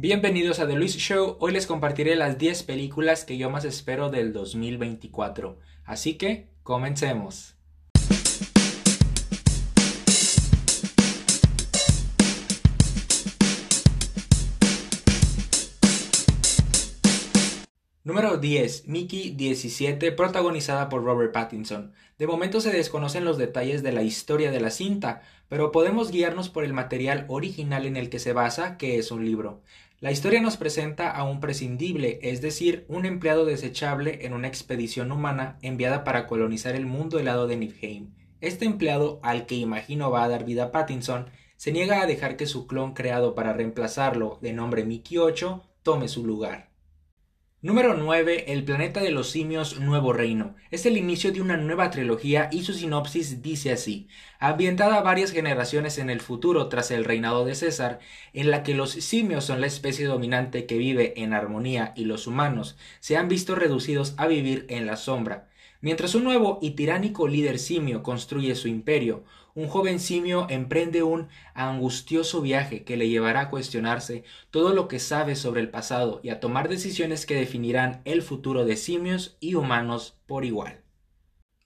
Bienvenidos a The Luis Show. Hoy les compartiré las 10 películas que yo más espero del 2024. Así que, comencemos. Número 10. Mickey 17, protagonizada por Robert Pattinson. De momento se desconocen los detalles de la historia de la cinta, pero podemos guiarnos por el material original en el que se basa, que es un libro. La historia nos presenta a un prescindible, es decir, un empleado desechable en una expedición humana enviada para colonizar el mundo helado de Niflheim. Este empleado, al que imagino va a dar vida a Pattinson, se niega a dejar que su clon creado para reemplazarlo, de nombre Mickey 8, tome su lugar. Número 9. El planeta de los simios Nuevo Reino. Es el inicio de una nueva trilogía y su sinopsis dice así. Ambientada varias generaciones en el futuro tras el reinado de César, en la que los simios son la especie dominante que vive en armonía y los humanos se han visto reducidos a vivir en la sombra. Mientras un nuevo y tiránico líder simio construye su imperio, un joven simio emprende un angustioso viaje que le llevará a cuestionarse todo lo que sabe sobre el pasado y a tomar decisiones que definirán el futuro de simios y humanos por igual.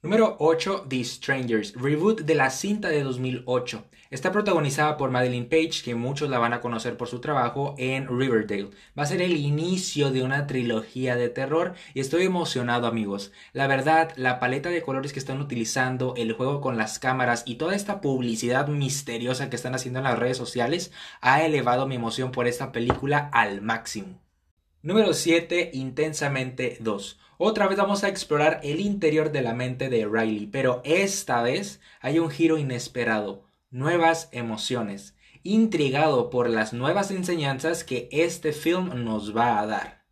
Número 8. The Strangers, reboot de la cinta de 2008. Está protagonizada por Madeline Page, que muchos la van a conocer por su trabajo en Riverdale. Va a ser el inicio de una trilogía de terror y estoy emocionado amigos. La verdad, la paleta de colores que están utilizando, el juego con las cámaras y toda esta publicidad misteriosa que están haciendo en las redes sociales ha elevado mi emoción por esta película al máximo. Número 7. Intensamente 2. Otra vez vamos a explorar el interior de la mente de Riley, pero esta vez hay un giro inesperado, nuevas emociones, intrigado por las nuevas enseñanzas que este film nos va a dar.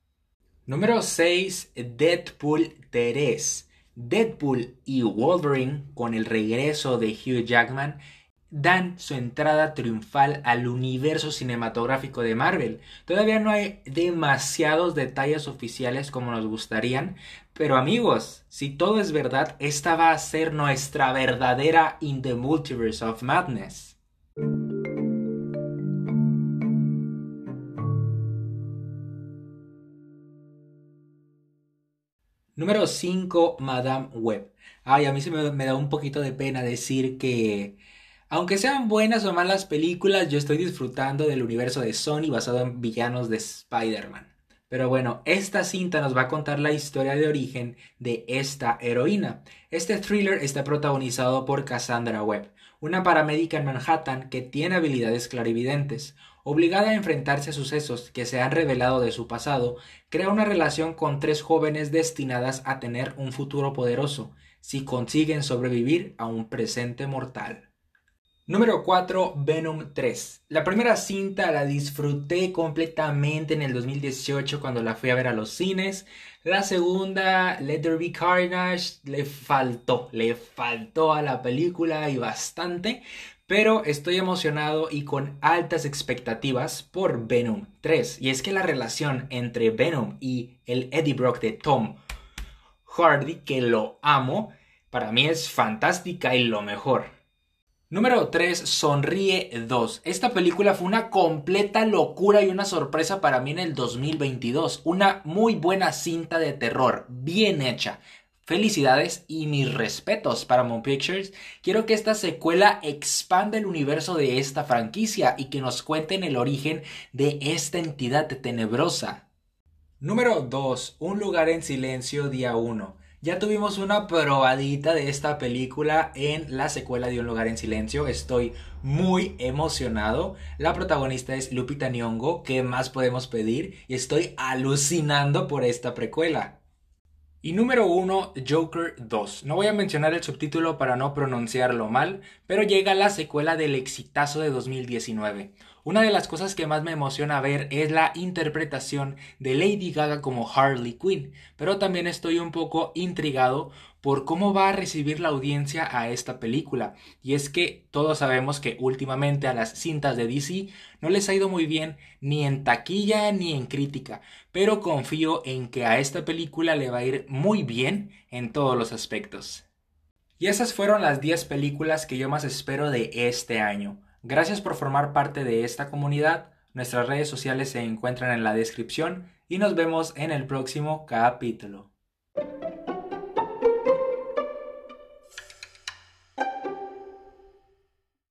Número 6. Deadpool 3. Deadpool y Wolverine, con el regreso de Hugh Jackman, dan su entrada triunfal al universo cinematográfico de Marvel. Todavía no hay demasiados detalles oficiales como nos gustarían, pero amigos, si todo es verdad, esta va a ser nuestra verdadera In the Multiverse of Madness. Número 5, Madame Web. Ay, a mí se me, me da un poquito de pena decir que aunque sean buenas o malas películas, yo estoy disfrutando del universo de Sony basado en villanos de Spider-Man. Pero bueno, esta cinta nos va a contar la historia de origen de esta heroína. Este thriller está protagonizado por Cassandra Webb, una paramédica en Manhattan que tiene habilidades clarividentes. Obligada a enfrentarse a sucesos que se han revelado de su pasado, crea una relación con tres jóvenes destinadas a tener un futuro poderoso, si consiguen sobrevivir a un presente mortal. Número 4, Venom 3. La primera cinta la disfruté completamente en el 2018 cuando la fui a ver a los cines. La segunda, Let There Be Carnage, le faltó, le faltó a la película y bastante. Pero estoy emocionado y con altas expectativas por Venom 3. Y es que la relación entre Venom y el Eddie Brock de Tom Hardy, que lo amo, para mí es fantástica y lo mejor. Número 3, Sonríe 2. Esta película fue una completa locura y una sorpresa para mí en el 2022. Una muy buena cinta de terror, bien hecha. Felicidades y mis respetos para Moon Pictures. Quiero que esta secuela expanda el universo de esta franquicia y que nos cuenten el origen de esta entidad tenebrosa. Número 2. Un lugar en silencio día 1. Ya tuvimos una probadita de esta película en la secuela de Un lugar en silencio. Estoy muy emocionado. La protagonista es Lupita Nyong'o. ¿Qué más podemos pedir? Y estoy alucinando por esta precuela. Y número 1, Joker 2. No voy a mencionar el subtítulo para no pronunciarlo mal, pero llega la secuela del exitazo de 2019. Una de las cosas que más me emociona ver es la interpretación de Lady Gaga como Harley Quinn, pero también estoy un poco intrigado por cómo va a recibir la audiencia a esta película. Y es que todos sabemos que últimamente a las cintas de DC no les ha ido muy bien ni en taquilla ni en crítica, pero confío en que a esta película le va a ir muy bien en todos los aspectos. Y esas fueron las 10 películas que yo más espero de este año. Gracias por formar parte de esta comunidad. Nuestras redes sociales se encuentran en la descripción y nos vemos en el próximo capítulo.